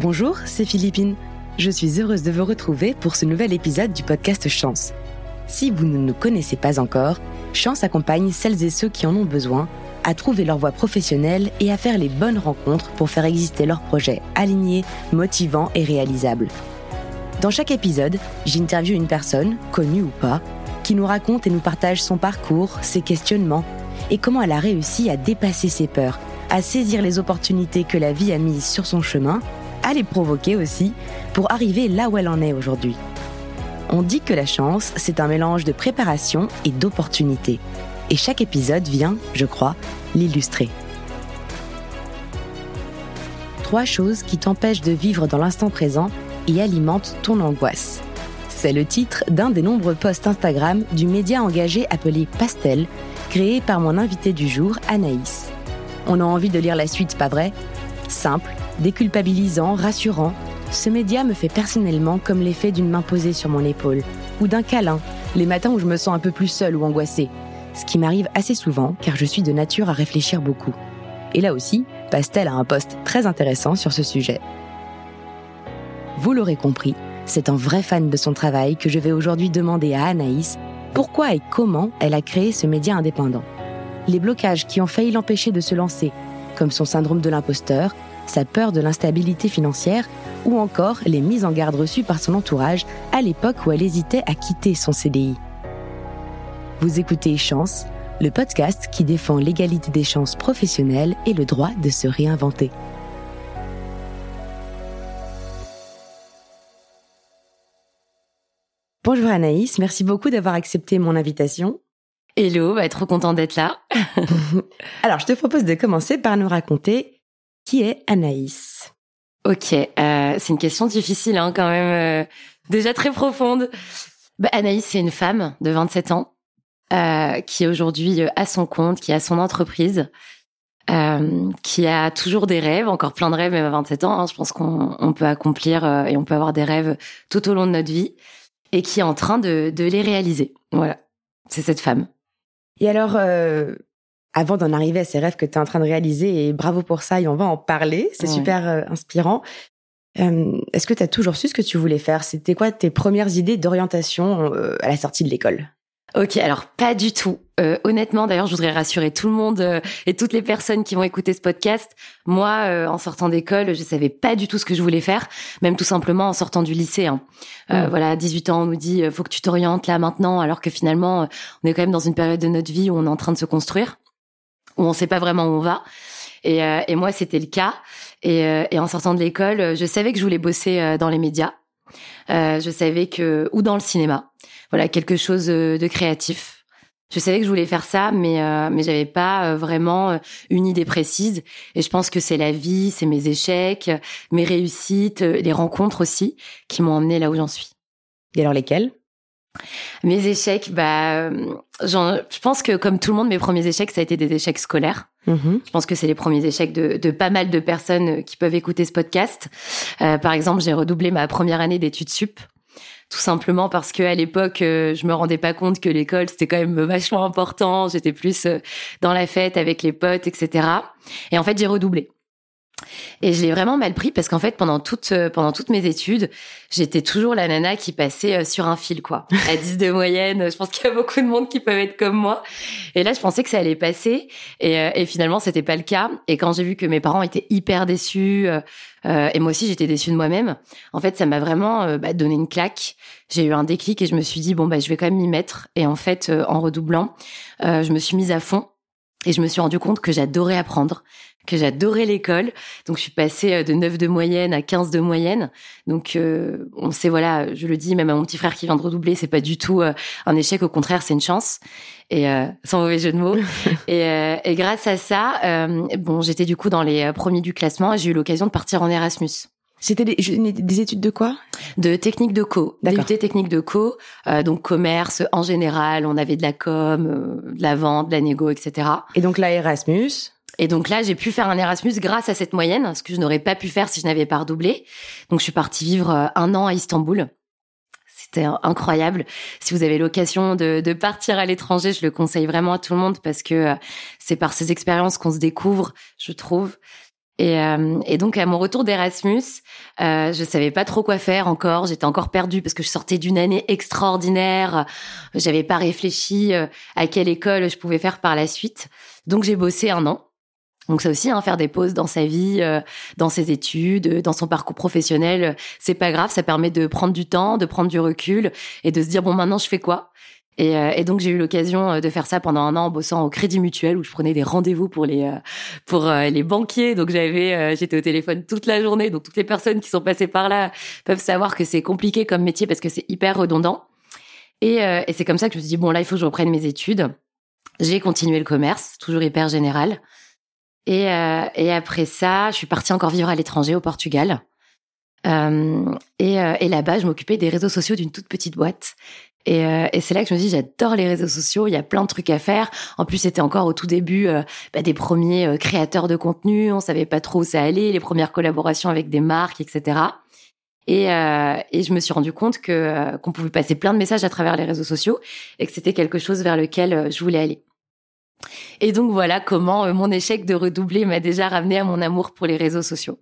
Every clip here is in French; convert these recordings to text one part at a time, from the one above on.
Bonjour, c'est Philippine. Je suis heureuse de vous retrouver pour ce nouvel épisode du podcast Chance. Si vous ne nous connaissez pas encore, Chance accompagne celles et ceux qui en ont besoin à trouver leur voie professionnelle et à faire les bonnes rencontres pour faire exister leurs projets alignés, motivants et réalisables. Dans chaque épisode, j'interviewe une personne, connue ou pas, qui nous raconte et nous partage son parcours, ses questionnements et comment elle a réussi à dépasser ses peurs, à saisir les opportunités que la vie a mises sur son chemin, à les provoquer aussi, pour arriver là où elle en est aujourd'hui. On dit que la chance, c'est un mélange de préparation et d'opportunité. Et chaque épisode vient, je crois, l'illustrer. Trois choses qui t'empêchent de vivre dans l'instant présent et alimentent ton angoisse. C'est le titre d'un des nombreux posts Instagram du média engagé appelé Pastel, créé par mon invité du jour, Anaïs. On a envie de lire la suite, pas vrai? Simple, déculpabilisant, rassurant, ce média me fait personnellement comme l'effet d'une main posée sur mon épaule, ou d'un câlin, les matins où je me sens un peu plus seule ou angoissée, ce qui m'arrive assez souvent car je suis de nature à réfléchir beaucoup. Et là aussi, Pastel a un post très intéressant sur ce sujet. Vous l'aurez compris, c'est un vrai fan de son travail que je vais aujourd'hui demander à Anaïs pourquoi et comment elle a créé ce média indépendant. Les blocages qui ont failli l'empêcher de se lancer, comme son syndrome de l'imposteur, sa peur de l'instabilité financière ou encore les mises en garde reçues par son entourage à l'époque où elle hésitait à quitter son CDI. Vous écoutez Chance, le podcast qui défend l'égalité des chances professionnelles et le droit de se réinventer. Bonjour Anaïs, merci beaucoup d'avoir accepté mon invitation. Hello, bah, trop content d'être là. Alors, je te propose de commencer par nous raconter qui est Anaïs? Ok, euh, c'est une question difficile hein, quand même, euh, déjà très profonde. Bah, Anaïs, c'est une femme de 27 ans euh, qui aujourd'hui a son compte, qui a son entreprise, qui a toujours des rêves, encore plein de rêves même à 27 ans. Hein. je pense qu'on peut accomplir et on peut avoir des rêves tout au long de notre vie et qui est en train de, de les réaliser. Voilà, c'est cette femme. Et alors, euh, avant d'en arriver à ces rêves que tu es en train de réaliser, et bravo pour ça, et on va en parler, c'est super euh, inspirant. Euh, Est-ce que tu as toujours su ce que tu voulais faire? C'était quoi tes premières idées d'orientation euh, à la sortie de l'école? Ok, alors pas du tout. Euh, honnêtement, d'ailleurs, je voudrais rassurer tout le monde et toutes les personnes qui vont écouter ce podcast. Moi, en sortant d'école, je savais pas du tout ce que je voulais faire, même tout simplement en sortant du lycée. Hein. Mm. Voilà, 18 ans, on nous dit faut que tu t'orientes là maintenant, alors que finalement, on est quand même dans une période de notre vie où on est en train de se construire, où on sait pas vraiment où on va. Et, et moi, c'était le cas. Et, et en sortant de l'école, je savais que je voulais bosser dans les médias. je savais que ou dans le cinéma voilà quelque chose euh, de créatif. Je savais que je voulais faire ça, mais euh, mais j'avais pas euh, vraiment euh, une idée précise. Et je pense que c'est la vie, c'est mes échecs, mes réussites, les rencontres aussi qui m'ont emmené là où j'en suis. Et alors lesquels Mes échecs, bah, je pense que comme tout le monde, mes premiers échecs, ça a été des échecs scolaires. Mm-hmm. Je pense que c'est les premiers échecs de, de, pas mal de personnes qui peuvent écouter ce podcast. Euh, par exemple, j'ai redoublé ma première année d'études sup tout simplement parce que à l'époque, euh, je me rendais pas compte que l'école c'était quand même vachement important. J'étais plus euh, dans la fête avec les potes, etc. Et en fait, j'ai redoublé. Et je l'ai vraiment mal pris parce qu'en fait pendant toutes euh, mes études, j'étais toujours la nana qui passait sur un fil quoi. À 10 de moyenne, je pense qu'il y a beaucoup de monde qui peuvent être comme moi. Et là, je pensais que ça allait passer et, et finalement c'était pas le cas. Et quand j'ai vu que mes parents étaient hyper déçus, euh, et moi aussi, j'étais déçue de moi-même. En fait, ça m'a vraiment euh, bah, donné une claque. J'ai eu un déclic et je me suis dit bon bah je vais quand même m'y mettre. Et en fait, euh, en redoublant, je me suis mise à fond et je me suis rendu compte que j'adorais apprendre, que j'adorais l'école. Donc je suis passée de 9 de moyenne à 15 de moyenne. Donc on sait voilà, je le dis même à mon petit frère qui vient de redoubler, c'est pas du tout un échec, au contraire, c'est une chance et euh, sans mauvais jeu de mots. et, euh, et, grâce à ça, euh, bon, j'étais du coup dans les premiers du classement et j'ai eu l'occasion de partir en Erasmus. C'était des, des, études de quoi? De technique de co, DUT technique de co, donc commerce en général. On avait de la com, de la vente, de la négo, etc. Et donc là, Erasmus et donc là, j'ai pu faire un Erasmus grâce à cette moyenne, ce que je n'aurais pas pu faire si je n'avais pas redoublé. Donc je suis partie vivre un an à Istanbul. C'était incroyable. Si vous avez l'occasion de, de, partir à l'étranger, je le conseille vraiment à tout le monde parce que euh, c'est par ces expériences qu'on se découvre, je trouve. Et, euh, et, donc à mon retour d'Erasmus, euh, je savais pas trop quoi faire encore. J'étais encore perdue parce que je sortais d'une année extraordinaire. J'avais pas réfléchi euh, à quelle école je pouvais faire par la suite. Donc j'ai bossé un an. Donc ça aussi, hein, faire des pauses dans sa vie, euh, dans ses études, dans son parcours professionnel, c'est pas grave. Ça permet de prendre du temps, de prendre du recul et de se dire bon maintenant je fais quoi? Et, euh, et, donc j'ai eu l'occasion euh, de faire ça pendant un an en bossant au Crédit Mutuel où je prenais des rendez-vous pour les euh, pour les banquiers. Donc j'avais j'étais au téléphone toute la journée. Donc toutes les personnes qui sont passées par là peuvent savoir que c'est compliqué comme métier parce que c'est hyper redondant. Et, et c'est comme ça que je me suis dit bon là il faut que je reprenne mes études. J'ai continué le commerce, toujours hyper général. Et, et après ça, je suis partie encore vivre à l'étranger au Portugal. Euh, et, et là-bas, je m'occupais des réseaux sociaux d'une toute petite boîte. Et, euh, et c'est là que je me dis, j'adore les réseaux sociaux, il y a plein de trucs à faire. En plus, c'était encore au tout début euh, bah, des premiers euh, créateurs de contenu, on savait pas trop où ça allait, les premières collaborations avec des marques, etc. Et, et je me suis rendu compte que qu'on pouvait passer plein de messages à travers les réseaux sociaux et que c'était quelque chose vers lequel je voulais aller. Et donc voilà comment mon échec de redoubler m'a déjà ramené à mon amour pour les réseaux sociaux.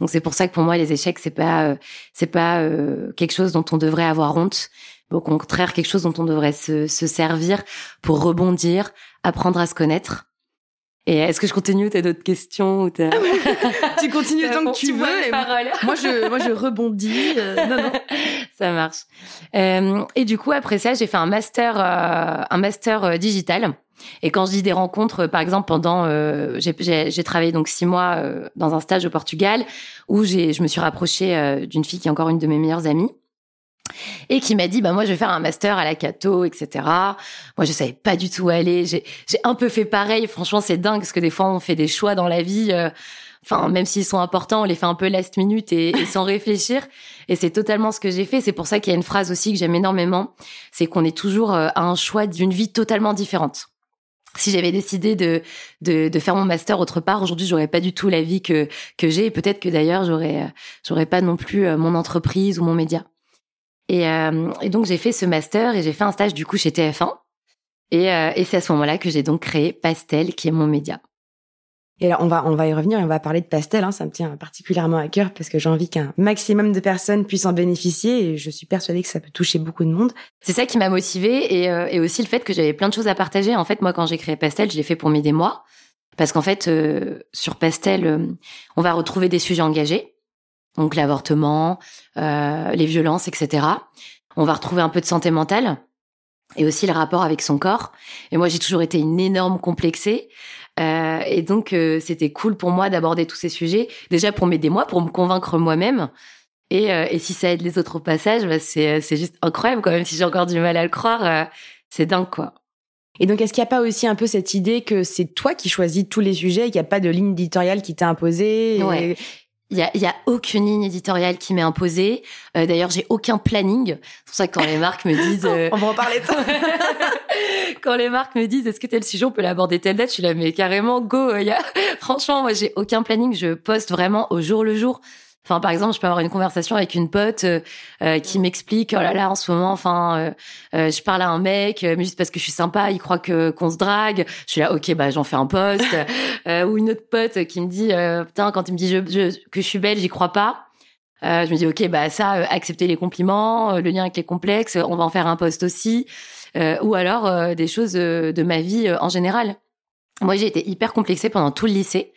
Donc c'est pour ça que pour moi les échecs c'est pas c'est pas quelque chose dont on devrait avoir honte au contraire quelque chose dont on devrait se, se servir pour rebondir, apprendre à se connaître. Et est-ce que je continue T'as d'autres questions ou ah Tu continues tant que tu veux. moi, je, moi, je rebondis. Euh, non, non. Ça marche. Euh, et du coup, après ça, j'ai fait un master, euh, un master euh, digital. Et quand je dis des rencontres, par exemple, pendant, j'ai travaillé donc six mois dans un stage au Portugal où je me suis rapprochée d'une fille qui est encore une de mes meilleures amies et qui m'a dit bah moi je vais faire un master à la Cato etc moi je savais pas du tout où aller. J'ai j'ai un peu fait pareil. Franchement c'est dingue parce que des fois on fait des choix dans la vie euh, enfin même s'ils sont importants on les fait un peu last minute et, sans réfléchir. Et c'est totalement ce que j'ai fait. C'est pour ça qu'il y a une phrase aussi que j'aime énormément. C'est qu'on est toujours euh, à un choix d'une vie totalement différente si j'avais décidé de, de, de faire mon master autre part, aujourd'hui, j'aurais pas du tout la vie que que j'ai. Et peut-être que d'ailleurs, j'aurais euh, j'aurais pas non plus mon entreprise ou mon média. Et, euh, et donc j'ai fait ce master et j'ai fait un stage du coup chez TF1. Et, euh, et c'est à ce moment-là que j'ai donc créé Pastel, qui est mon média. Et alors on va on va y revenir et on va parler de Pastel. Hein, ça me tient particulièrement à cœur parce que j'ai envie qu'un maximum de personnes puissent en bénéficier et je suis persuadée que ça peut toucher beaucoup de monde. C'est ça qui m'a motivée et, euh, et aussi le fait que j'avais plein de choses à partager. En fait, moi quand j'ai créé Pastel, je l'ai fait pour m'aider moi parce qu'en fait euh, sur Pastel, on va retrouver des sujets engagés donc l'avortement, euh, les violences, etc. On va retrouver un peu de santé mentale et aussi le rapport avec son corps. Et moi, j'ai toujours été une énorme complexée. Euh, et donc, euh, c'était cool pour moi d'aborder tous ces sujets, déjà pour m'aider moi, pour me convaincre moi-même. Et, euh, et si ça aide les autres au passage, bah c'est, c'est juste incroyable quand même. Si j'ai encore du mal à le croire, euh, c'est dingue quoi. Et donc, est-ce qu'il n'y a pas aussi un peu cette idée que c'est toi qui choisis tous les sujets, qu'il n'y a pas de ligne éditoriale qui t'est imposée ouais. Il y a, y a aucune ligne éditoriale qui m'est imposée. Euh, D'ailleurs, j'ai aucun planning. C'est pour ça que quand les marques me disent, euh, on va en parler. De ça. quand les marques me disent, est-ce que tel sujet on peut l'aborder telle date, je suis là, mais carrément go. Il y a, franchement, moi j'ai aucun planning. Je poste vraiment au jour le jour. Enfin, par exemple, je peux avoir une conversation avec une pote euh, euh, qui m'explique, oh là là, en ce moment, enfin, euh, je parle à un mec, mais juste parce que je suis sympa, il croit que qu'on se drague. Je suis là, ok, bah j'en fais un post. ou une autre pote qui me dit, putain, quand il me dit je, que je suis belle, j'y crois pas. je me dis, ok, bah ça, accepter les compliments, le lien avec les complexes, on va en faire un post aussi. ou alors des choses de ma vie en général. Moi, j'ai été hyper complexée pendant tout le lycée.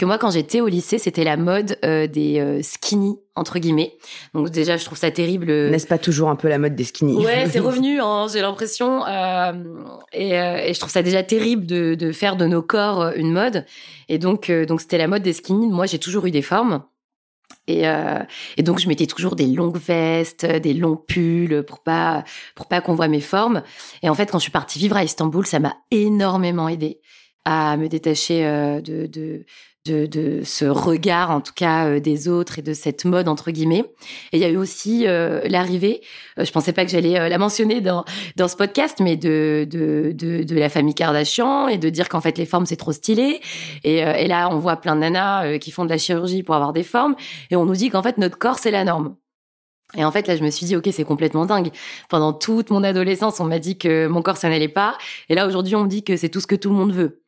Que moi, quand j'étais au lycée, c'était la mode euh, des euh, skinny entre guillemets. Donc déjà, je trouve ça terrible. Euh, N'est-ce pas toujours un peu la mode des skinny? Ouais, c'est revenu. Hein, j'ai l'impression. Et, et, je trouve ça déjà terrible de, de, faire de nos corps une mode. Et donc, donc c'était la mode des skinny. Moi, j'ai toujours eu des formes. Et, et, donc je mettais toujours des longues vestes, des longs pulls pour pas pour pas qu'on voit mes formes. Et en fait, quand je suis partie vivre à Istanbul, ça m'a énormément aidé à me détacher de, de de, de, ce regard, en tout cas, euh, des autres et de cette mode entre guillemets. Et il y a eu aussi euh, l'arrivée. Euh, je pensais pas que j'allais la mentionner dans dans ce podcast, mais de de de, de la famille Kardashian et de dire qu'en fait les formes c'est trop stylé. Et, et là, on voit plein de nanas qui font de la chirurgie pour avoir des formes, et on nous dit qu'en fait notre corps c'est la norme. Et en fait, là, je me suis dit, ok, c'est complètement dingue. Pendant toute mon adolescence, on m'a dit que mon corps, ça n'allait pas. Et là, aujourd'hui, on me dit que c'est tout ce que tout le monde veut.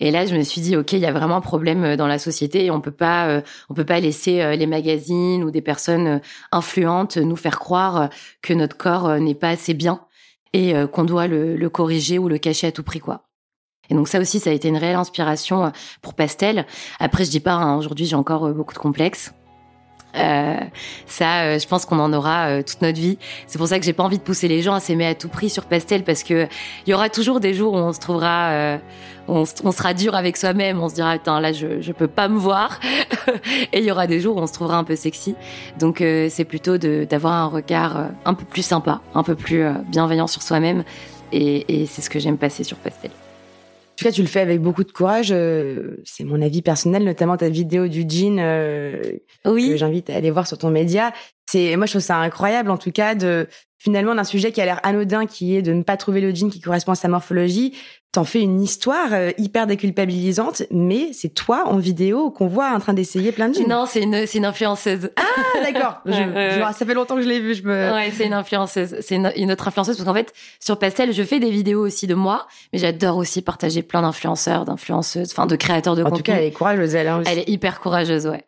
Et là, je me suis dit, ok, il y a vraiment un problème dans la société et on peut pas, on peut pas laisser les magazines ou des personnes influentes nous faire croire que notre corps n'est pas assez bien et qu'on doit le, le, corriger ou le cacher à tout prix, quoi. Et donc ça aussi, ça a été une réelle inspiration pour Pastel. Après, je dis pas, hein, aujourd'hui, j'ai encore beaucoup de complexes. Euh, ça, euh, je pense qu'on en aura euh, toute notre vie. C'est pour ça que j'ai pas envie de pousser les gens à s'aimer à tout prix sur Pastel parce que il y aura toujours des jours où on se trouvera, on, sera dur avec soi-même, on se dira attends là je je peux pas me voir, et il y aura des jours où on se trouvera un peu sexy. Donc c'est plutôt d'avoir un regard un peu plus sympa, un peu plus bienveillant sur soi-même, et c'est ce que j'aime passer sur Pastel. En tout cas, tu le fais avec beaucoup de courage. Euh, c'est mon avis personnel, notamment ta vidéo du jean euh, oui. que j'invite à aller voir sur ton média. C'est moi, je trouve ça incroyable, en tout cas, de finalement d'un sujet qui a l'air anodin, qui est de ne pas trouver le jean qui correspond à sa morphologie, t'en fais une histoire euh, hyper déculpabilisante, mais c'est toi en vidéo qu'on voit en train d'essayer plein de jeans. Non, c'est une, c'est une influenceuse. Ah, d'accord. ça fait longtemps que je l'ai vu. Je me. Ouais, c'est une influenceuse. C'est une, autre influenceuse parce qu'en fait, sur Pastel, je fais des vidéos aussi de moi, mais j'adore aussi partager plein d'influenceurs, d'influenceuses, enfin de créateurs de contenu. En tout cas, elle est courageuse, elle. Hein, elle est hyper courageuse, ouais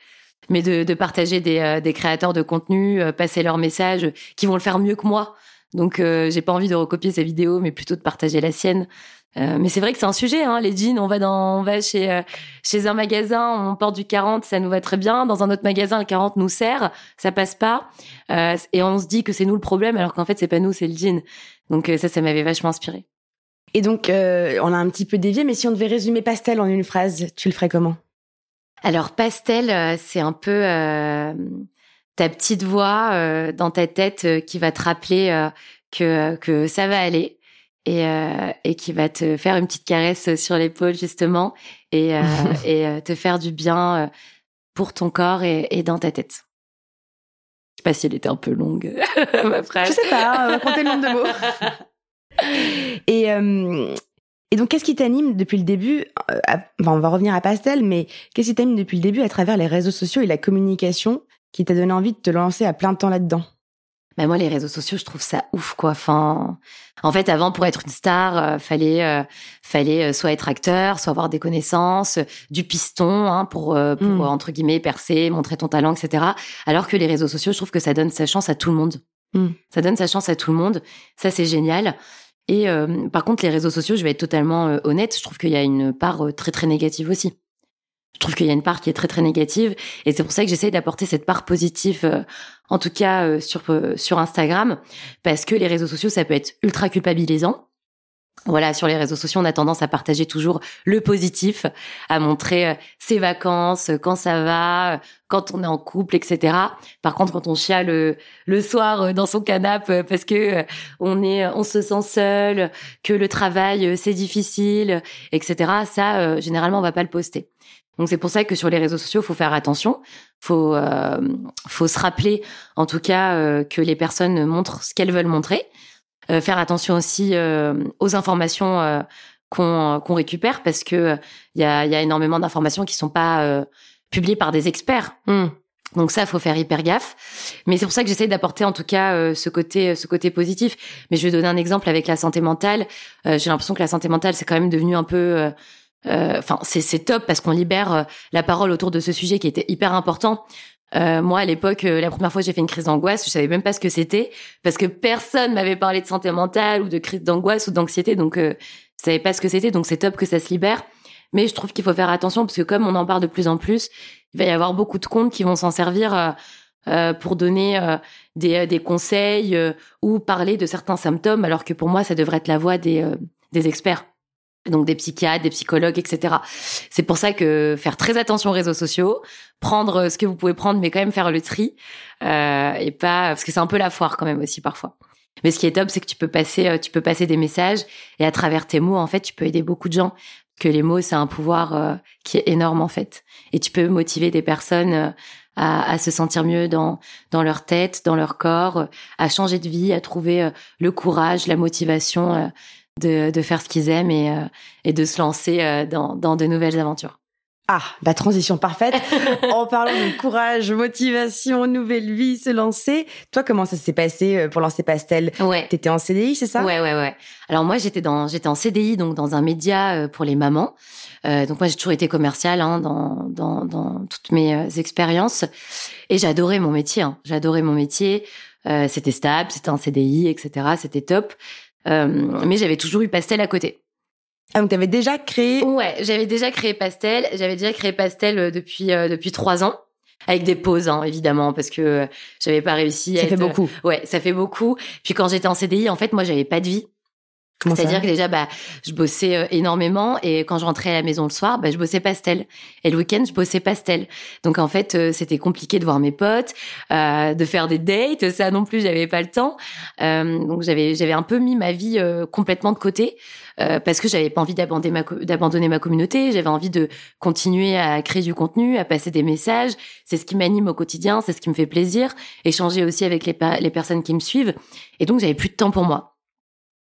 mais de, de partager des, euh, des, créateurs de contenu, euh, passer leurs messages, qui vont le faire mieux que moi. Donc, euh, j'ai pas envie de recopier sa vidéo, mais plutôt de partager la sienne. Euh, mais c'est vrai que c'est un sujet, hein, les jeans. On va dans, on va chez euh, chez un magasin, on porte du 40, ça nous va très bien. Dans un autre magasin, le 40 nous sert, ça passe pas. Euh, et on se dit que c'est nous le problème, alors qu'en fait c'est pas nous, c'est le jean. Donc ça, ça m'avait vachement inspiré. Et donc on a un petit peu dévié, mais si on devait résumer Pastel en une phrase, tu le ferais comment? Alors Pastel, c'est un peu ta petite voix dans ta tête qui va te rappeler que que ça va aller et, euh, et qui va te faire une petite caresse sur l'épaule justement et, euh, et euh, te faire du bien euh, pour ton corps et, et, dans ta tête. Je sais pas si elle était un peu longue ma phrase. Je sais pas, on va compter le nombre de mots. et, euh, et donc, qu'est-ce qui t'anime depuis le début enfin, On va revenir à Pastel, mais qu'est-ce qui t'anime depuis le début à travers les réseaux sociaux et la communication qui t'a donné envie de te lancer à plein temps là-dedans. Bah moi les réseaux sociaux je trouve ça ouf quoi. Enfin en fait avant pour être une star euh, fallait euh, fallait euh, soit être acteur soit avoir des connaissances du piston hein, pour pour mmh. entre guillemets percer montrer ton talent etc alors que les réseaux sociaux je trouve que ça donne sa chance à tout le monde. Mmh. ça donne sa chance à tout le monde. Ça c'est génial. Et par contre les réseaux sociaux je vais être totalement honnête je trouve qu'il y a une part très très négative aussi je trouve qu'il y a une part qui est très très négative et c'est pour ça que j'essaye d'apporter cette part positive euh, en tout cas euh, sur euh, sur Instagram parce que les réseaux sociaux ça peut être ultra culpabilisant voilà, sur les réseaux sociaux, on a tendance à partager toujours le positif, à montrer ses vacances, quand ça va, quand on est en couple, etc. Par contre, quand on chiale le, soir dans son canapé parce que on est, on se sent seul, que le travail c'est difficile, etc. Ça, généralement, on va pas le poster. Donc c'est pour ça que sur les réseaux sociaux, faut faire attention. Faut euh, faut se rappeler, en tout cas, euh, que les personnes montrent ce qu'elles veulent montrer. Euh, faire attention aussi euh, aux informations euh, qu'on qu'on récupère parce que il y a, y a énormément d'informations qui sont pas publiées par des experts. Hmm. Donc ça, faut faire hyper gaffe. Mais c'est pour ça que j'essaie d'apporter en tout cas ce côté, ce côté positif. Mais je vais donner un exemple avec la santé mentale. J'ai l'impression que la santé mentale, c'est quand même devenu un peu euh, enfin, c'est top parce qu'on libère euh, la parole autour de ce sujet qui était hyper important. Euh, moi, à l'époque, la première fois que j'ai fait une crise d'angoisse, je savais même pas ce que c'était parce que personne m'avait parlé de santé mentale ou de crise d'angoisse ou d'anxiété, donc euh, je savais pas ce que c'était. Donc c'est top que ça se libère. Mais je trouve qu'il faut faire attention parce que comme on en parle de plus en plus, il va y avoir beaucoup de comptes qui vont s'en servir euh, pour donner des, des, conseils ou parler de certains symptômes, alors que pour moi, ça devrait être la voix des, des experts donc des psychiatres, des psychologues, etc. C'est pour ça que faire très attention aux réseaux sociaux, prendre ce que vous pouvez prendre, mais quand même faire le tri, euh, et pas parce que c'est un peu la foire quand même aussi parfois. Mais ce qui est top, c'est que tu peux passer, euh, tu peux passer des messages et à travers tes mots, en fait, tu peux aider beaucoup de gens. Que les mots, c'est un pouvoir euh, qui est énorme en fait, et tu peux motiver des personnes euh, à, à, se sentir mieux dans dans leur tête, dans leur corps, à changer de vie, à trouver le courage, la motivation de, de faire ce qu'ils aiment et, euh, et de se lancer euh, dans, dans de nouvelles aventures. Ah, la transition parfaite. en parlant de courage, motivation, nouvelle vie, se lancer. Toi, comment ça s'est passé euh, pour lancer Pastel? Ouais. T'étais en CDI, c'est ça? Ouais, ouais, ouais. Alors moi, j'étais dans, j'étais en CDI, donc dans un média euh, pour les mamans. Euh, donc moi, j'ai toujours été commerciale hein, dans, dans, dans toutes mes expériences, et j'adorais mon métier. Hein. J'adorais mon métier. Euh, c'était stable, c'était un CDI, etc. C'était top. Mais j'avais toujours eu Pastel à côté. Ah, donc tu avais déjà créé Ouais, j'avais déjà créé Pastel. J'avais déjà créé Pastel euh, depuis euh, depuis trois ans, avec des pauses hein, évidemment parce que euh, j'avais pas réussi. Ça fait beaucoup. Ouais, ça fait beaucoup. Puis quand j'étais en CDI, en fait, moi, j'avais pas de vie. C'est-à-dire que déjà, bah, je bossais énormément et quand je rentrais à la maison le soir, bah, je bossais pastel. Et le week-end, je bossais pastel. Donc en fait, c'était compliqué de voir mes potes, euh, de faire des dates. Ça non plus, j'avais pas le temps. Euh, donc j'avais j'avais un peu mis ma vie complètement de côté. Euh, parce que j'avais pas envie d'abandonner ma, d'abandonner ma communauté, j'avais envie de continuer à créer du contenu, à passer des messages. C'est ce qui m'anime au quotidien, c'est ce qui me fait plaisir. Échanger aussi avec les, les personnes qui me suivent. Et donc j'avais plus de temps pour moi.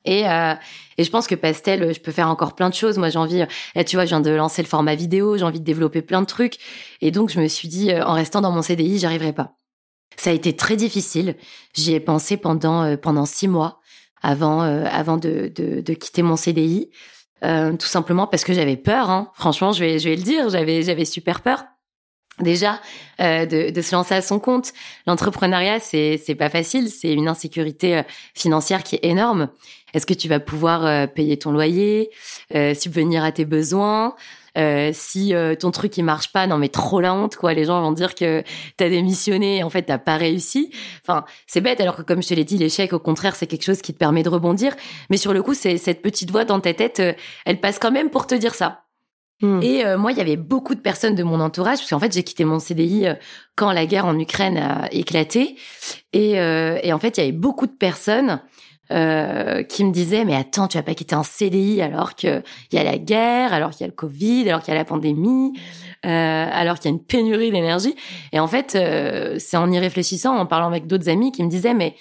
Et, euh, et je pense que Pastel, je peux faire encore plein de choses. Moi, j'ai envie, là, tu vois, je viens de lancer le format vidéo, j'ai envie de développer plein de trucs. Et donc, je me suis dit, euh, en restant dans mon CDI, j'arriverai pas. Ça a été très difficile. J'y ai pensé pendant euh, pendant six mois avant euh, avant de, de, de, quitter mon CDI, euh, tout simplement parce que j'avais peur. Hein. Franchement, je vais je vais le dire, j'avais j'avais super peur. Déjà, euh, de, de, se lancer à son compte, l'entrepreneuriat c'est c'est pas facile, c'est une insécurité euh, financière qui est énorme. Est-ce que tu vas pouvoir payer ton loyer, subvenir à tes besoins euh, si euh, ton truc il marche pas, non mais trop la honte quoi. Les gens vont dire que t'as démissionné, et en fait t'as pas réussi. Enfin c'est bête alors que comme je te l'ai dit, l'échec au contraire c'est quelque chose qui te permet de rebondir. Mais sur le coup c'est cette petite voix dans ta tête, euh, elle passe quand même pour te dire ça. Hmm. Et moi, il y avait beaucoup de personnes de mon entourage, parce qu'en fait, j'ai quitté mon CDI quand la guerre en Ukraine a éclaté. Et, et en fait, il y avait beaucoup de personnes euh, qui me disait mais attends tu vas pas quitter un CDI alors que il y a la guerre alors qu'il y a le Covid alors qu'il y a la pandémie euh, alors qu'il y a une pénurie d'énergie. Et en fait euh, c'est en y réfléchissant en parlant avec d'autres amis qui me disaient mais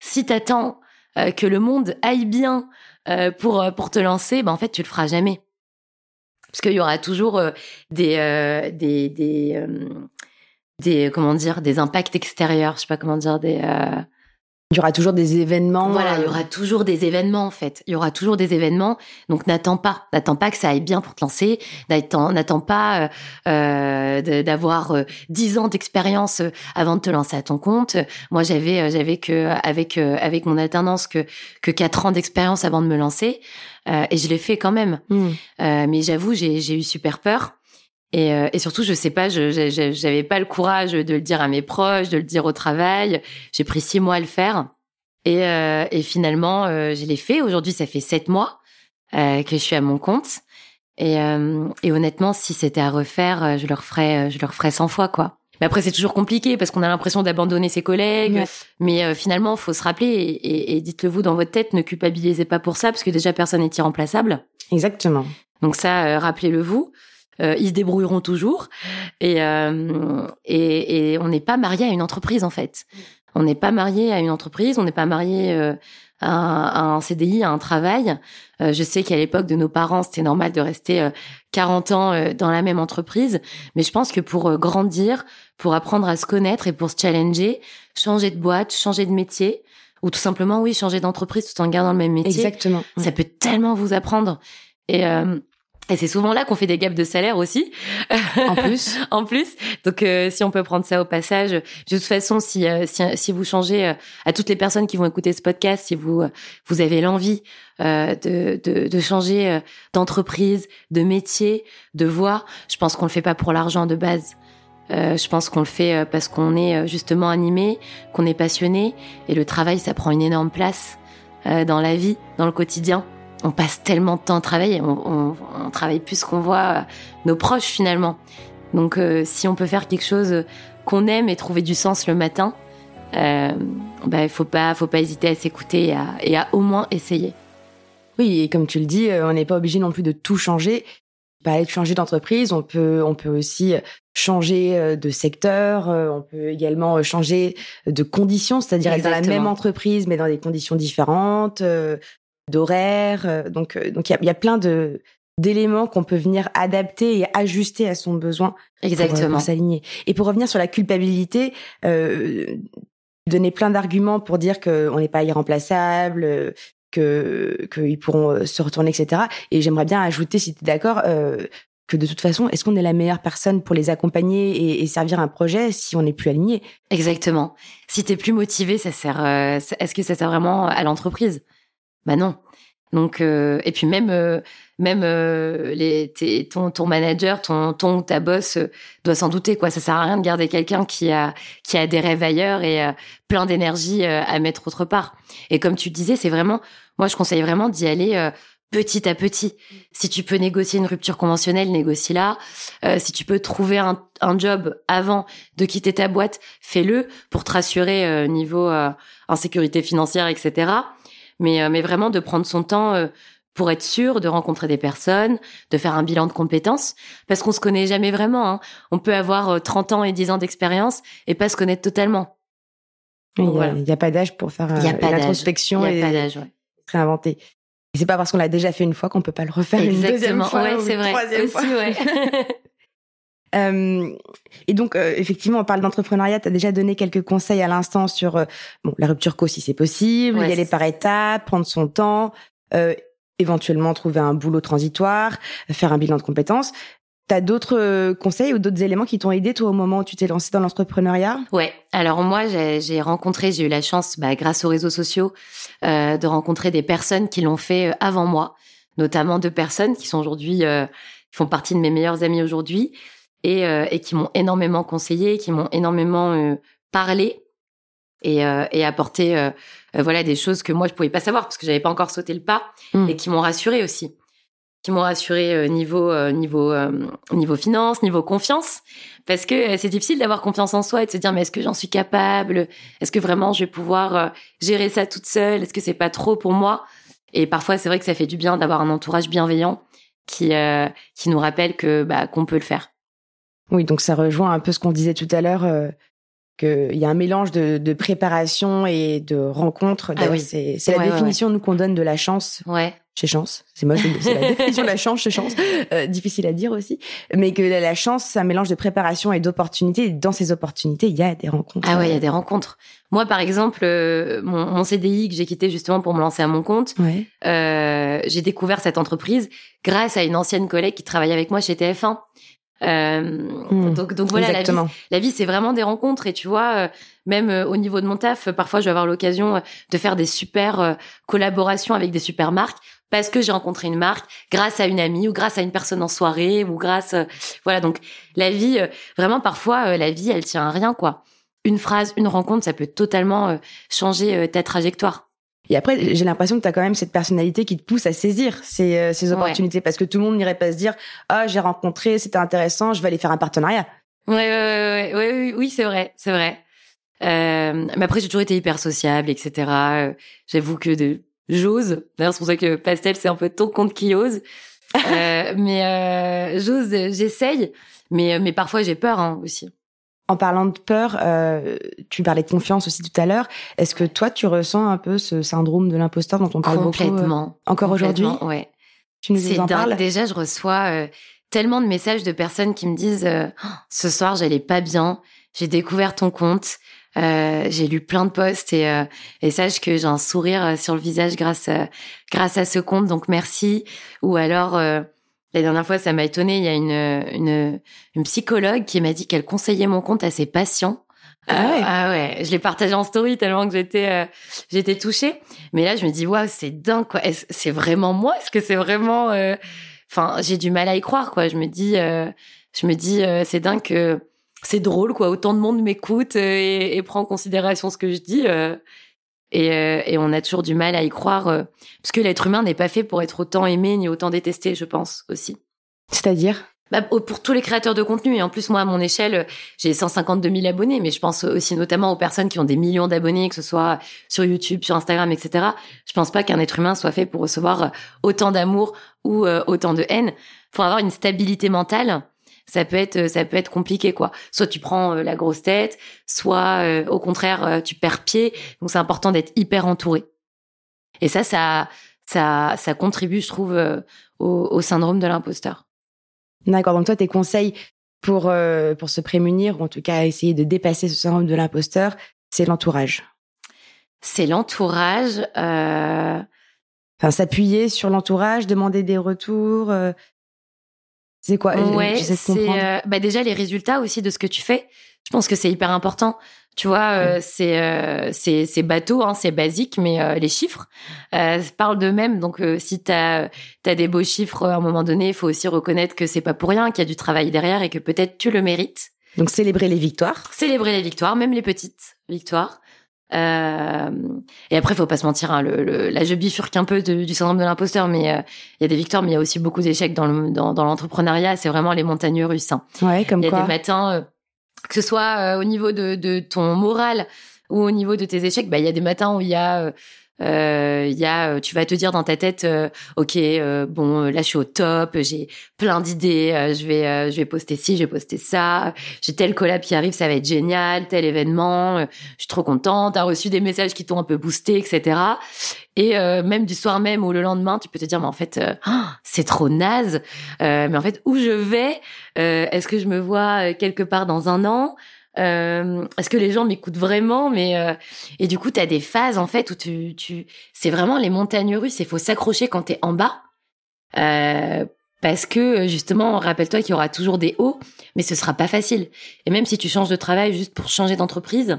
si t'attends euh, que le monde aille bien euh, pour pour te lancer ben en fait tu le feras jamais. Parce qu'il y aura toujours des des des des comment dire des impacts extérieurs je sais pas comment dire des il y aura toujours des événements. Voilà, il y euh, aura toujours des événements en fait. Il y aura toujours des événements. Donc n'attends pas, n'attends pas que ça aille bien pour te lancer. N'attends pas euh, euh d'avoir euh, dix ans d'expérience avant de te lancer à ton compte. Moi, j'avais j'avais que avec avec mon alternance que que quatre ans d'expérience avant de me lancer. et je l'ai fait quand même. Hmm. mais j'avoue, j'ai eu super peur. Et, euh, et, surtout, je sais pas, je j'avais pas le courage de le dire à mes proches, de le dire au travail. J'ai pris six mois à le faire. Et, euh, et finalement, euh, je l'ai fait. Aujourd'hui, ça fait sept mois euh, que je suis à mon compte. Et, euh, et honnêtement, si c'était à refaire, je le referais, je le referais 100 fois, quoi. Mais après, c'est toujours compliqué parce qu'on a l'impression d'abandonner ses collègues. Mais finalement, faut se rappeler et, et dites-le vous dans votre tête, ne culpabilisez pas pour ça parce que déjà personne n'est irremplaçable. Exactement. Donc ça, rappelez-le vous. Euh, ils se débrouilleront toujours. Et, euh, et, et, on n'est pas marié à une entreprise en fait. On n'est pas marié à une entreprise, on n'est pas marié euh, à, un CDI, à un travail. Euh, je sais qu'à l'époque de nos parents, c'était normal de rester 40 ans dans la même entreprise, mais je pense que pour grandir, pour apprendre à se connaître et pour se challenger, changer de boîte, changer de métier, ou tout simplement, oui, changer d'entreprise tout en gardant le même métier. Exactement. Ça peut tellement vous apprendre. Et et c'est souvent là qu'on fait des gaps de salaire aussi. En plus. en plus. Donc, euh, si on peut prendre ça au passage. De toute façon, si, euh, si, si, vous changez, euh, à toutes les personnes qui vont écouter ce podcast, si vous, vous avez l'envie de, de, de, changer d'entreprise, de métier, de voie, je pense qu'on le fait pas pour l'argent de base. je pense qu'on le fait parce qu'on est justement animé, qu'on est passionné. Et le travail, ça prend une énorme place dans la vie, dans le quotidien on passe tellement de temps à travailler, on, travaille plus qu'on voit euh, nos proches finalement. Donc euh, si on peut faire quelque chose qu'on aime et trouver du sens le matin, euh, bah, il faut pas, faut pas hésiter à s'écouter et à, au moins essayer. Oui, et comme tu le dis, on n'est pas obligé non plus de tout changer. Pas être changer d'entreprise, on peut, on peut aussi changer de secteur, on peut également changer de conditions, c'est-à-dire être dans la même entreprise mais dans des conditions différentes, d'horaire. Euh, donc, euh, donc il y a, y a, plein de d'éléments qu'on peut venir adapter et ajuster à son besoin exactement pour, s'aligner et pour revenir sur la culpabilité euh, donner plein d'arguments pour dire qu'on n'est pas irremplaçable que qu'ils pourront se retourner etc et j'aimerais bien ajouter si tu es d'accord euh, que de toute façon, est-ce qu'on est la meilleure personne pour les accompagner et, servir un projet si on n'est plus aligné? Exactement. Si t'es plus motivé, ça sert. Euh, est-ce que ça sert vraiment à l'entreprise? Bah non. Donc euh, et puis même euh, même les ton ton manager, ton ton ta boss doit s'en douter quoi. Ça sert à rien de garder quelqu'un qui a qui a des rêves ailleurs et plein d'énergie à mettre autre part. Et comme tu disais, c'est vraiment moi je conseille vraiment d'y aller petit à petit. Si tu peux négocier une rupture conventionnelle, négocie-la. Euh, si tu peux trouver un, job avant de quitter ta boîte, fais-le pour te rassurer euh, niveau euh, insécurité financière, etc. Mais, mais vraiment de prendre son temps pour être sûr de rencontrer des personnes, de faire un bilan de compétences, parce qu'on se connaît jamais vraiment. Hein. On peut avoir 30 ans et 10 ans d'expérience et pas se connaître totalement. Il n'y a, pas d'âge pour faire l'introspection et réinventer c'est pas parce qu'on l'a déjà fait une fois qu'on peut pas le refaire une deuxième fois ouais, c'est vrai. troisième fois. Euh, et donc, euh, effectivement, on parle d'entrepreneuriat. Tu as déjà donné quelques conseils à l'instant sur euh, bon, la rupture co si c'est possible, y aller par étapes, prendre son temps, éventuellement trouver un boulot transitoire, faire un bilan de compétences. T'as d'autres euh, conseils ou d'autres éléments qui t'ont aidé toi au moment où tu t'es lancé dans l'entrepreneuriat? Ouais. Alors moi, j'ai rencontré, j'ai eu la chance, bah, grâce aux réseaux sociaux, euh, de rencontrer des personnes qui l'ont fait euh, avant moi, notamment deux personnes qui sont aujourd'hui, euh, qui font partie de mes meilleurs amis aujourd'hui et, et qui m'ont énormément conseillé, qui m'ont énormément parlé et, et apporté, voilà, des choses que moi je pouvais pas savoir parce que j'avais pas encore sauté le pas mmh. et qui m'ont rassuré aussi qui m'ont rassuré euh, niveau euh, niveau euh, niveau finance, niveau confiance parce que c'est difficile d'avoir confiance en soi et de se dire mais est-ce que j'en suis capable? Est-ce que vraiment je vais pouvoir gérer ça toute seule? Est-ce que c'est pas trop pour moi? Et parfois c'est vrai que ça fait du bien d'avoir un entourage bienveillant qui qui nous rappelle que bah qu'on peut le faire. Oui, donc ça rejoint un peu ce qu'on disait tout à l'heure qu'il y a un mélange de, de, préparation et de rencontre. Ah oui. C'est la définition nous qu'on donne de la chance. Ouais. Chez chance, c'est moi, c'est la définition de la chance chez chance. Euh, difficile à dire aussi, mais que la, chance, c'est un mélange de préparation et d'opportunités. Et dans ces opportunités, il y a des rencontres. Ah ouais, il y a des rencontres. Moi, par exemple, euh, mon, mon, CDI que j'ai quitté justement pour me lancer à mon compte, ouais. euh, j'ai découvert cette entreprise grâce à une ancienne collègue qui travaillait avec moi chez TF1. Euh, hmm. donc, donc voilà, la vie, la vie c'est vraiment des rencontres et tu vois, euh, même euh, au niveau de mon taf, parfois je vais avoir l'occasion de faire des super collaborations avec des super marques parce que j'ai rencontré une marque grâce à une amie ou grâce à une personne en soirée ou grâce, voilà. Donc la vie, vraiment parfois la vie, elle tient à rien quoi. Une phrase, une rencontre, ça peut totalement changer ta trajectoire. Et après, j'ai l'impression que tu as quand même cette personnalité qui te pousse à saisir ces, euh, ces opportunités parce que tout le monde n'irait pas se dire ah j'ai rencontré, c'était intéressant, je vais aller faire un partenariat. Ouais, ouais, ouais, ouais, oui, oui, c'est vrai, c'est vrai. Euh, mais après, j'ai toujours été hyper sociable, etc. Euh, j'avoue que de j'ose. D'ailleurs, c'est pour ça que Pastel, c'est un peu ton compte qui ose. euh, mais euh, j'ose, j'essaye. Mais mais parfois, j'ai peur hein, aussi. En parlant de peur, euh, tu parlais de confiance aussi tout à l'heure. Est-ce que toi, tu ressens un peu ce syndrome de l'imposteur dont on parle beaucoup euh, Complètement. encore aujourd'hui Ouais. Tu nous en parles Déjà, je reçois euh, tellement de messages de personnes qui me disent oh, ce soir, j'allais pas bien. J'ai découvert ton compte. j'ai lu plein de posts et, et sache que j'ai un sourire sur le visage grâce à, grâce à ce compte. Donc merci. Ou alors la dernière fois, ça m'a étonné. Il y a une, une, une psychologue qui m'a dit qu'elle conseillait mon compte à ses patients. Ah ouais. ah ouais, je l'ai partagé en story tellement que j'étais euh, j'étais touchée. Mais là, je me dis waouh, c'est dingue quoi. C'est vraiment moi? Est-ce que c'est vraiment euh, Enfin, j'ai du mal à y croire quoi. Je me dis, euh, je me dis, c'est dingue que c'est drôle quoi. Autant de monde m'écoute et, et, prend en considération ce que je dis. Et, euh, et, on a toujours du mal à y croire, euh, parce que l'être humain n'est pas fait pour être autant aimé ni autant détesté, je pense aussi. C'est-à-dire? Bah, pour tous les créateurs de contenu. Et en plus, moi, à mon échelle, j'ai 152 000 abonnés, mais je pense aussi notamment aux personnes qui ont des millions d'abonnés, que ce soit sur YouTube, sur Instagram, etc. Je pense pas qu'un être humain soit fait pour recevoir autant d'amour ou euh, autant de haine. Pour avoir une stabilité mentale, ça peut être ça peut être compliqué quoi. Soit tu prends euh, la grosse tête, soit euh, au contraire euh, tu perds pied. Donc c'est important d'être hyper entouré. Et ça ça ça ça contribue je trouve au, syndrome de l'imposteur. D'accord. Donc toi, tes conseils pour pour se prémunir ou en tout cas essayer de dépasser ce syndrome de l'imposteur, c'est l'entourage. C'est l'entourage. Enfin, s'appuyer sur l'entourage, demander des retours. C'est quoi Ouais, c'est bah déjà les résultats aussi de ce que tu fais. Je pense que c'est hyper important. Tu vois, euh, c'est euh, c'est c'est bateau, hein, c'est basique, mais euh, les chiffres euh, parlent d'eux-mêmes. Donc, si t'as as des beaux chiffres, à un moment donné, il faut aussi reconnaître que c'est pas pour rien, qu'il y a du travail derrière et que peut-être tu le mérites. Donc, célébrer les victoires. Célébrer les victoires, même les petites victoires. Euh, et après, faut pas se mentir. Hein, le, le, là, je bifurque un peu du syndrome de l'imposteur, mais il y a des victoires, mais il y a aussi beaucoup d'échecs dans le dans, dans l'entrepreneuriat. C'est vraiment les montagnes russes. Hein. Ouais, comme quoi. Il y a des matins que ce soit euh, au niveau de, de, ton moral ou au niveau de tes échecs, bah il y a des matins où il y a euh, euh y a tu vas te dire dans ta tête ok bon là je suis au top j'ai plein d'idées je vais je vais poster ci je vais poster ça j'ai tel collab qui arrive ça va être génial tel événement je suis trop contente t'as reçu des messages qui t'ont un peu boosté etc et euh, même du soir même ou le lendemain, tu peux te dire, mais en fait, euh, c'est trop naze. Euh, mais en fait, où je vais Est-ce que je me vois quelque part dans un an? Est-ce que les gens m'écoutent vraiment? Mais et du coup, tu as des phases en fait où tu, tu... c'est vraiment les montagnes russes. Il faut s'accrocher quand tu es en bas. parce que justement, rappelle-toi qu'il y aura toujours des hauts, mais ce sera pas facile. Et même si tu changes de travail juste pour changer d'entreprise,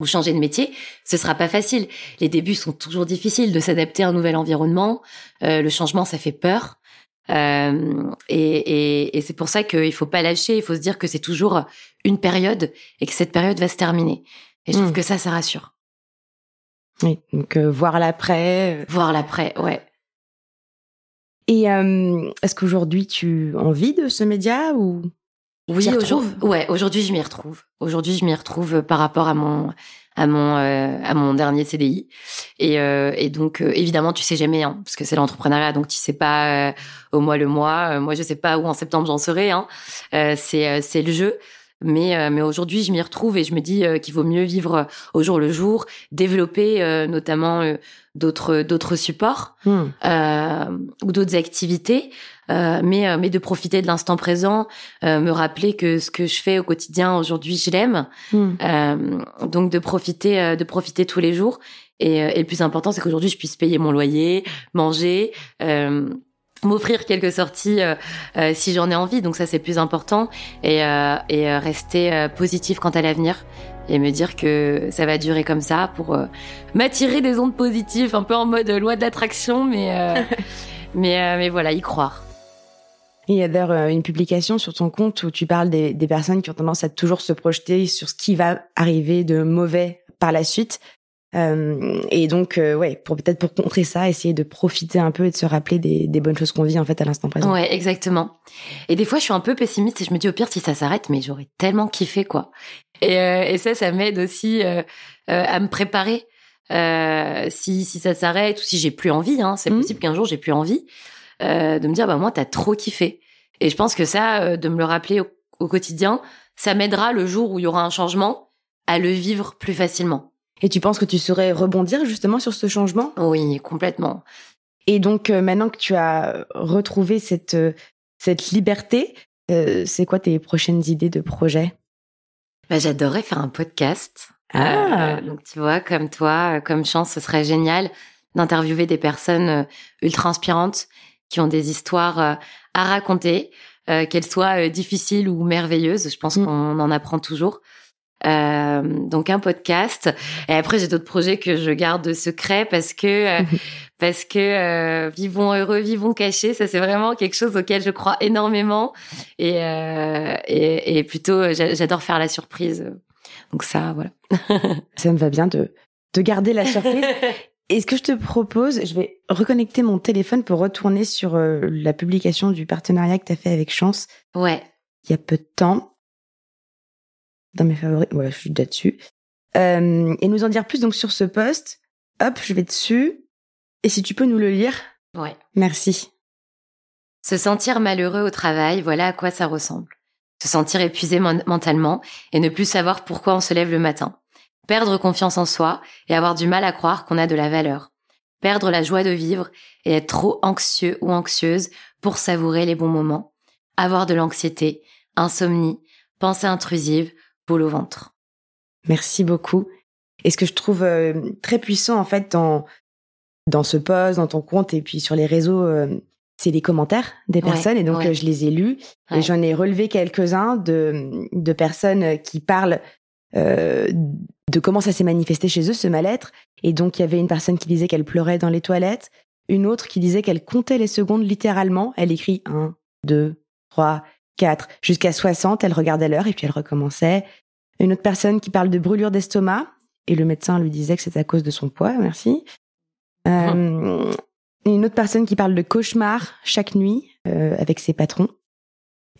ou changer de métier, ce sera pas facile. Les débuts sont toujours difficiles de s'adapter à un nouvel environnement. Euh, le changement, ça fait peur. Euh, et, et, et c'est pour ça qu'il faut pas lâcher. Il faut se dire que c'est toujours une période et que cette période va se terminer. Et je trouve hmm. que ça, ça rassure. Oui, donc euh, voir l'après. Euh. Voir l'après, ouais. Et est-ce qu'aujourd'hui tu as envie de ce média ou oui, aujourd'hui, ouais, aujourd'hui je m'y retrouve. Aujourd'hui, je m'y retrouve par rapport à mon à mon euh, à mon dernier CDI. Et, euh, et donc évidemment, tu sais jamais, hein, parce que c'est l'entrepreneuriat, donc tu sais pas au mois le mois. moi, je sais pas où en septembre j'en serai. Hein. c'est c'est le jeu. Mais, mais aujourd'hui, je m'y retrouve et je me dis qu'il vaut mieux vivre au jour le jour, développer notamment d'autres d'autres supports hmm. ou d'autres activités euh, mais euh, mais de profiter de l'instant présent, euh, me rappeler que ce que je fais au quotidien aujourd'hui, je l'aime. Hmm. donc de profiter de profiter tous les jours. Et, et le plus important, c'est qu'aujourd'hui, je puisse payer mon loyer, manger m'offrir quelques sorties si j'en ai envie. Donc ça c'est plus important. Et, et rester positif quant à l'avenir. Et me dire que ça va durer comme ça pour m'attirer des ondes positives un peu en mode loi de l'attraction. Mais mais mais voilà y croire. Il y a d'ailleurs euh, une publication sur ton compte où tu parles des, des, personnes qui ont tendance à toujours se projeter sur ce qui va arriver de mauvais par la suite. Euh, et donc, euh, ouais, pour peut-être pour contrer ça, essayer de profiter un peu et de se rappeler des, des bonnes choses qu'on vit en fait à l'instant présent. Ouais, exactement. Et des fois, je suis un peu pessimiste et je me dis au pire si ça s'arrête, mais j'aurais tellement kiffé quoi. Et, euh, et ça, ça m'aide aussi euh, à me préparer. si si ça s'arrête ou si j'ai plus envie, hein, c'est mmh. possible qu'un jour j'ai plus envie. Euh, de me dire bah moi t'as trop kiffé. Et je pense que ça, euh, de me le rappeler au, quotidien, ça m'aidera le jour où il y aura un changement à le vivre plus facilement. Et tu penses que tu saurais rebondir justement sur ce changement? Oui, complètement. Et donc euh, maintenant que tu as retrouvé cette cette liberté, c'est quoi tes prochaines idées de projet? Bah, j'adorerais faire un podcast. Ah. donc tu vois, comme toi, comme chance, ce serait génial d'interviewer des personnes ultra inspirantes qui ont des histoires euh, à raconter, euh, qu'elles soient euh, difficiles ou merveilleuses. Je pense mm. qu'on en apprend toujours. Euh, donc un podcast. Et après j'ai d'autres projets que je garde secret parce que parce que vivons heureux, vivons cachés. Ça c'est vraiment quelque chose auquel je crois énormément et et, et plutôt j'adore faire la surprise. Donc ça voilà. ça me va bien de de garder la surprise. Et ce que je te propose, je vais reconnecter mon téléphone pour retourner sur euh, la publication du partenariat que tu as fait avec Chance. Ouais. Il y a peu de temps. Dans mes favoris. Voilà, je suis là-dessus. Euh, et nous en dire plus donc sur ce post. Hop, je vais dessus. Et si tu peux nous le lire. Ouais. Merci. Se sentir malheureux au travail, voilà à quoi ça ressemble. Se sentir épuisé mentalement et ne plus savoir pourquoi on se lève le matin perdre confiance en soi et avoir du mal à croire qu'on a de la valeur. perdre la joie de vivre et être trop anxieux ou anxieuse pour savourer les bons moments, avoir de l'anxiété, insomnie, pensée intrusive, boule au ventre. Merci beaucoup. Et ce que je trouve euh, très puissant en fait dans dans ce post, dans ton compte et puis sur les réseaux, euh, c'est les commentaires des personnes. Et donc euh, je les ai lus. Et j'en ai relevé quelques-uns de de personnes qui parlent de comment ça s'est manifesté chez eux ce mal-être. Et donc il y avait une personne qui disait qu'elle pleurait dans les toilettes, une autre qui disait qu'elle comptait les secondes littéralement, elle écrit 1 2 3 4 jusqu'à 60, elle regardait l'heure et puis elle recommençait. Une autre personne qui parle de brûlure d'estomac, et le médecin lui disait que c'était à cause de son poids, merci. Euh, une autre personne qui parle de cauchemar chaque nuit euh, avec ses patrons.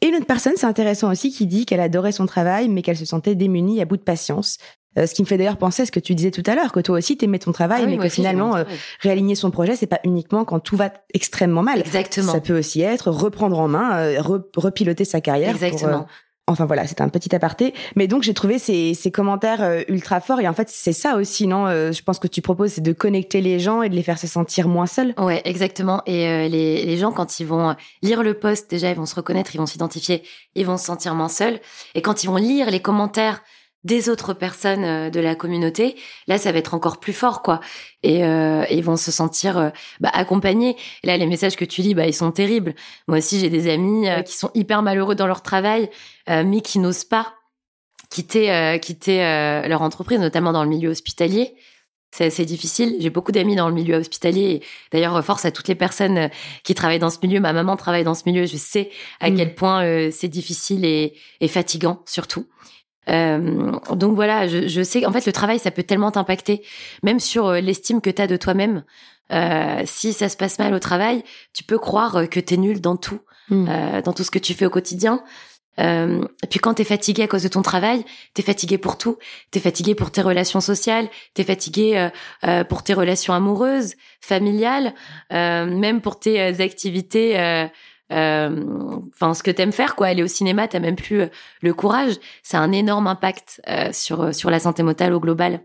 Et une autre personne, c'est intéressant aussi, qui dit qu'elle adorait son travail, mais qu'elle se sentait démunie à bout de patience. Euh, ce qui me fait d'ailleurs penser à ce que tu disais tout à l'heure, que toi aussi t'aimais ton travail, ah mais que finalement euh, réaligner son projet, c'est pas uniquement quand tout va extrêmement mal. Exactement. Ça peut aussi être reprendre en main, euh, repiloter sa carrière. Exactement. Enfin voilà, c'est un petit aparté. Mais donc j'ai trouvé ces, commentaires euh, ultra forts et en fait c'est ça aussi, non euh, Je pense que tu proposes, c'est de connecter les gens et de les faire se sentir moins seuls. Ouais, exactement. Et euh, les, les gens quand ils vont lire le post, déjà ils vont se reconnaître, ils vont s'identifier, ils vont se sentir moins seuls. Et quand ils vont lire les commentaires des autres personnes euh, de la communauté, là ça va être encore plus fort quoi. Et, euh, ils vont se sentir euh, bah, accompagnés. là les messages que tu lis, bah ils sont terribles. Moi aussi j'ai des amis qui sont hyper malheureux dans leur travail, mais qui n'osent pas quitter quitter leur entreprise, notamment dans le milieu hospitalier. C'est assez difficile. J'ai beaucoup d'amis dans le milieu hospitalier. D'ailleurs, force à toutes les personnes qui travaillent dans ce milieu. Ma maman travaille dans ce milieu. Je sais à mmh. quel point c'est difficile et, et fatigant, surtout. Euh, donc voilà, je, je, sais en fait le travail ça peut tellement t'impacter, même sur euh, l'estime que tu as de toi-même. Euh, si ça se passe mal au travail, tu peux croire que tu es nul dans tout, hmm. euh, dans tout ce que tu fais au quotidien. Euh, et puis quand tu es fatigué à cause de ton travail, tu es fatigué pour tout. Tu es fatigué pour tes relations sociales, tu es fatigué pour tes relations amoureuses, familiales, même pour tes activités enfin ce que t'aimes faire quoi. Aller au cinéma t'as même plus euh, le courage. C'est un énorme impact euh, sur sur la santé mentale au global.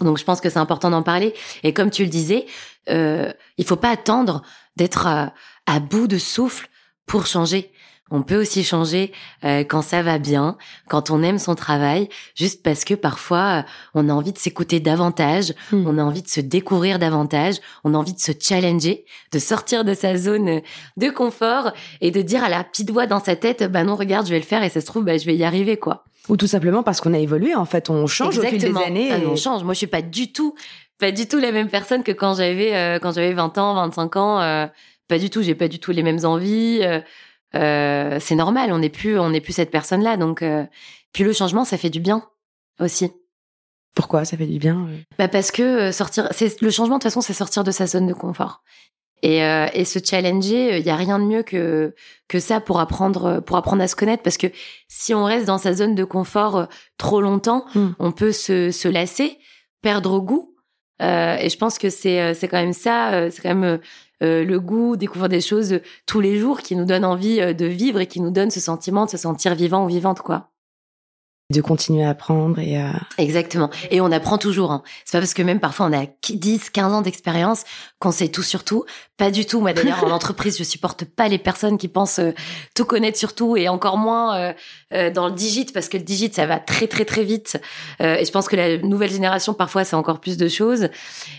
Donc je pense que c'est important d'en parler. Et comme tu le disais euh, il faut pas attendre d'être à bout de souffle pour changer on peut aussi changer euh, quand ça va bien, quand on aime son travail, juste parce que parfois euh, on a envie de s'écouter davantage, hmm. on a envie de se découvrir davantage, on a envie de se challenger, de sortir de sa zone de confort et de dire à la petite voix dans sa tête, bah non, regarde, je vais le faire et ça se trouve, bah, je vais y arriver, quoi. Ou tout simplement parce qu'on a évolué, en fait, on change au fil des années. Ah, on change. Moi, je suis pas du tout, pas du tout la même personne que quand j'avais, euh, quand j'avais 20 ans, 25 ans. pas du tout. J'ai pas du tout les mêmes envies. Euh, c'est normal, on n'est plus, on n'est plus cette personne-là. Donc, euh, puis le changement, ça fait du bien aussi. Pourquoi ça fait du bien euh? Bah parce que sortir, c'est le changement de toute façon, c'est sortir de sa zone de confort. Et, et se challenger, il y a rien de mieux que que ça pour apprendre pour apprendre à se connaître. Parce que si on reste dans sa zone de confort trop longtemps, hmm. on peut se se lasser, perdre goût. et je pense que c'est c'est quand même ça, c'est quand même euh, le goût, découvrir des choses tous les jours qui nous donnent envie euh, de vivre et qui nous donnent ce sentiment de se sentir vivant ou vivante, quoi de continuer à apprendre et à... Exactement. Et on apprend toujours. Hein. C'est pas parce que même parfois on a 10, 15 ans d'expérience qu'on sait tout sur tout. Pas du tout. Moi d'ailleurs en entreprise, je supporte pas les personnes qui pensent euh, tout connaître sur tout et encore moins euh, euh, dans le digit parce que le digit ça va très très très vite. et je pense que la nouvelle génération parfois c'est encore plus de choses.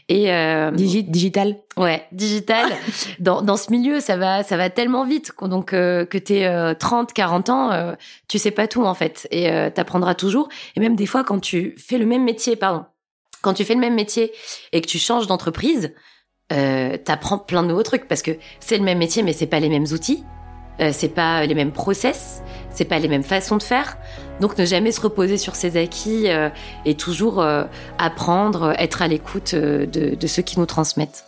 Et digit, digital. Ouais, digital. dans, dans ce milieu, ça va ça va tellement vite donc que t'es 30, 40 ans, tu sais pas tout en fait et t'apprends toujours. Et même des fois, quand tu fais le même métier, pardon, quand tu fais le même métier et que tu changes d'entreprise, euh, t'apprends plein de nouveaux trucs parce que c'est le même métier, mais c'est pas les mêmes outils, euh, c'est pas les mêmes process, c'est pas les mêmes façons de faire. Donc ne jamais se reposer sur ses acquis euh, et toujours euh, apprendre, être à l'écoute de, ceux qui nous transmettent.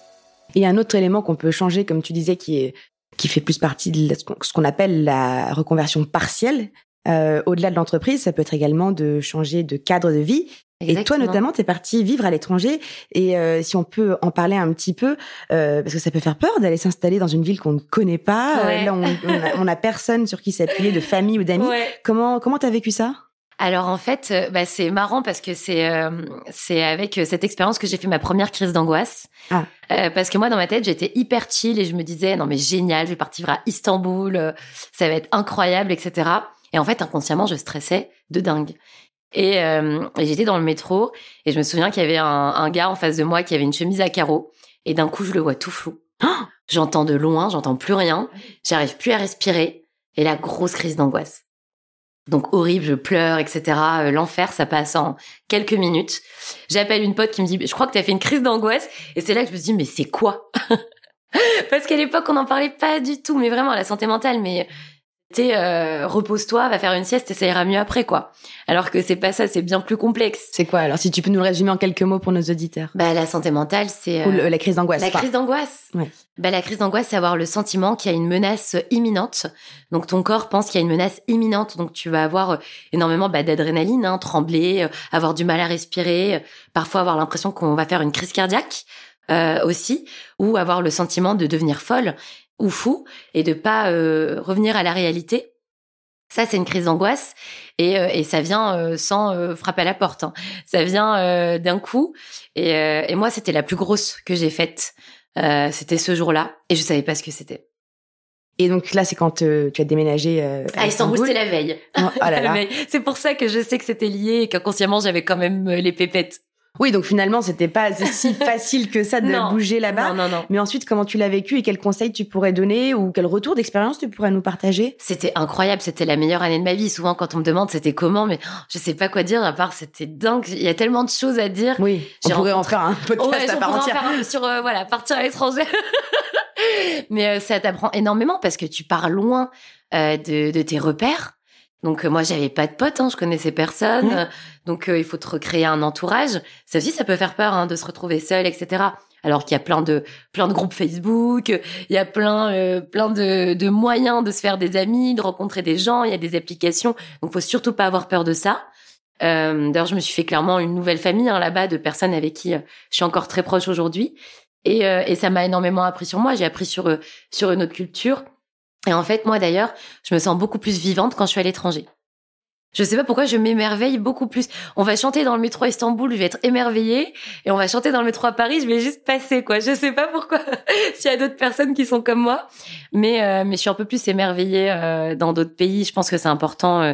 Et un autre élément qu'on peut changer, comme tu disais, qui qui fait plus partie de ce qu'on appelle la reconversion partielle, euh, au-delà de l'entreprise, ça peut être également de changer de cadre de vie. Et toi, notamment, tu es parti vivre à l'étranger. Et euh, si on peut en parler un petit peu, euh, parce que ça peut faire peur d'aller s'installer dans une ville qu'on ne connaît pas. là, on, a, personne sur qui s'appuyer, de famille ou d'amis. Comment comment t'as vécu ça? Alors en fait, euh, bah, c'est marrant parce que c'est euh, c'est avec euh, cette expérience que j'ai fait ma première crise d'angoisse. Ah. parce que moi dans ma tête j'étais hyper chill et je me disais non mais génial, je vais partir à Istanbul, ça va être incroyable, etc. Et en fait inconsciemment je stressais de dingue. Et, j'étais dans le métro et je me souviens qu'il y avait un, un, gars en face de moi qui avait une chemise à carreaux et d'un coup je le vois tout flou. j'entends de loin, j'entends plus rien, j'arrive plus à respirer et la grosse crise d'angoisse. Donc horrible, je pleure, etc. Euh, l'enfer, ça passe en quelques minutes. J'appelle une pote qui me dit, je crois que tu as fait une crise d'angoisse. Et c'est là que je me dis, mais c'est quoi? Parce qu'à l'époque, on n'en parlait pas du tout, mais vraiment la santé mentale. Mais euh, repose-toi, va faire une sieste et ça ira mieux après, quoi. Alors que c'est pas ça, c'est bien plus complexe. C'est quoi alors Si tu peux nous le résumer en quelques mots pour nos auditeurs? Bah la santé mentale, c'est euh, la crise d'angoisse. La crise d'angoisse. Ouais. Bah la crise d'angoisse, c'est avoir le sentiment qu'il y a une menace imminente. Donc ton corps pense qu'il y a une menace imminente, donc tu vas avoir euh, énormément bah, d'adrénaline, hein, trembler, euh, avoir du mal à respirer, parfois avoir l'impression qu'on va faire une crise cardiaque. aussi, ou avoir le sentiment de devenir folle ou fou et de pas euh, revenir à la réalité. Ça, c'est une crise d'angoisse et, euh, et ça vient euh, sans frapper à la porte. Hein. Ça vient d'un coup. Et, et moi, c'était la plus grosse que j'ai faite. c'était ce jour-là et je savais pas ce que c'était. Et donc là, c'est quand tu as déménagé à, à Istanbul. c'était la veille. Oh, oh c'est pour ça que je sais que c'était lié et qu'inconsciemment, j'avais quand même les pépettes. Oui, donc finalement, c'était pas si facile que ça de bouger là-bas. Non, non, non. Mais ensuite, comment tu l'as vécu et quels conseils tu pourrais donner ou quel retour d'expérience tu pourrais nous partager? C'était incroyable, c'était la meilleure année de ma vie. Souvent, quand on me demande c'était comment, mais oh, je sais pas quoi dire à part c'était dingue. Il y a tellement de choses à dire. Oui, on pourrait en faire un podcast à part entière. En faire un sur euh, voilà partir à l'étranger. mais euh, ça t'apprend énormément parce que tu pars loin euh, de, de tes repères donc euh, moi j'avais pas de potes, hein, je connaissais personne. Mmh. Donc euh, il faut te recréer un entourage. Ça aussi ça peut faire peur hein, de se retrouver seul, etc. Alors qu'il y a plein de plein de groupes Facebook, il y a plein euh, plein de, de, moyens de se faire des amis, de rencontrer des gens. Il y a des applications. Donc faut surtout pas avoir peur de ça. D'ailleurs je me suis fait clairement une nouvelle famille hein, là-bas de personnes avec qui je suis encore très proche aujourd'hui. Et, et ça m'a énormément appris sur moi. J'ai appris sur sur une autre culture et en fait, moi d'ailleurs, je me sens beaucoup plus vivante quand je suis à l'étranger. Je sais pas pourquoi je m'émerveille beaucoup plus. On va chanter dans le métro à Istanbul, je vais être émerveillée, et on va chanter dans le métro à Paris, je vais juste passer quoi. Je sais pas pourquoi. S'il y a d'autres personnes qui sont comme moi, mais euh, mais je suis un peu plus émerveillée euh, dans d'autres pays. Je pense que c'est important euh,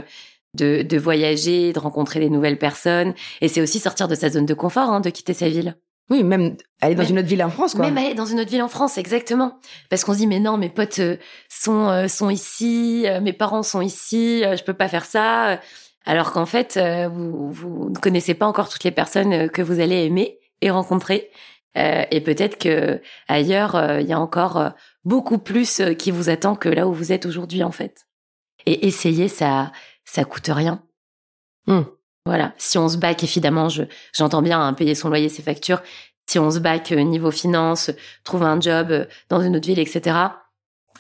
de, de voyager, de rencontrer des nouvelles personnes, et c'est aussi sortir de sa zone de confort, hein, de quitter sa ville. Oui, même aller dans une autre ville en France, quoi. Même aller dans une autre ville en France, exactement. Parce qu'on se dit, mais non, mes potes euh, sont euh, sont ici, euh, mes parents sont ici, je peux pas faire ça. Alors qu'en fait, vous, vous ne connaissez pas encore toutes les personnes que vous allez aimer et rencontrer. et peut-être que ailleurs, il y a encore beaucoup plus qui vous attend que là où vous êtes aujourd'hui, en fait. Et essayer, ça, ça coûte rien. Mmh. Voilà. Si on se back, évidemment, je, j'entends bien hein, payer son loyer, ses factures. Si on se back euh, niveau finance, trouver un job euh, dans une autre ville, etc.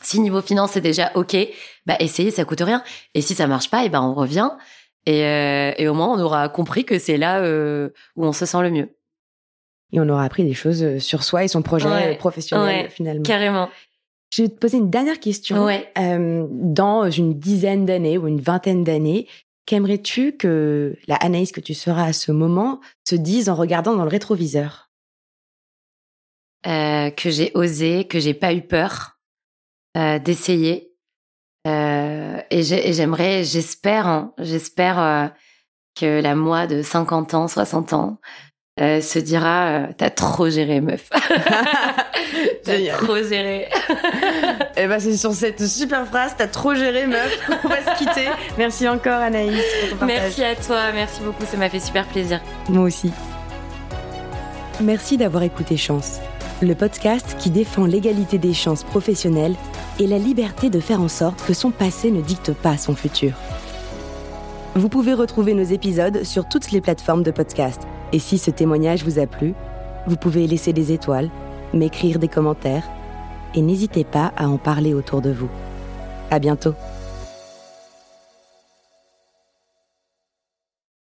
Si niveau finance c'est déjà ok, bah essayer, ça coûte rien. Et si ça marche pas, et ben on revient. Et, euh, et au moins on aura compris que c'est là où on se sent le mieux. Et on aura appris des choses sur soi et son projet professionnel finalement. Carrément. Je vais te poser une dernière question. Ouais. dans une dizaine d'années ou une vingtaine d'années, Qu'aimerais-tu que la Anaïs que tu seras à ce moment se dise en regardant dans le rétroviseur? Euh, Que j'ai osé, que j'ai pas eu peur euh, d'essayer. Euh, et j'aimerais, j'espère, hein, j'espère que la moi de 50 ans, 60 ans, se dira t'as trop géré meuf. T'as trop géré. Et eh ben c'est sur cette super phrase t'as trop géré meuf. On va se quitter. Merci encore Anaïs merci à toi. Merci beaucoup. Ça m'a fait super plaisir. Moi aussi. Merci d'avoir écouté Chance le podcast qui défend l'égalité des chances professionnelles et la liberté de faire en sorte que son passé ne dicte pas son futur. Vous pouvez retrouver nos épisodes sur toutes les plateformes de podcast et si ce témoignage vous a plu, vous pouvez laisser des étoiles, m'écrire des commentaires et n'hésitez pas à en parler autour de vous. À bientôt!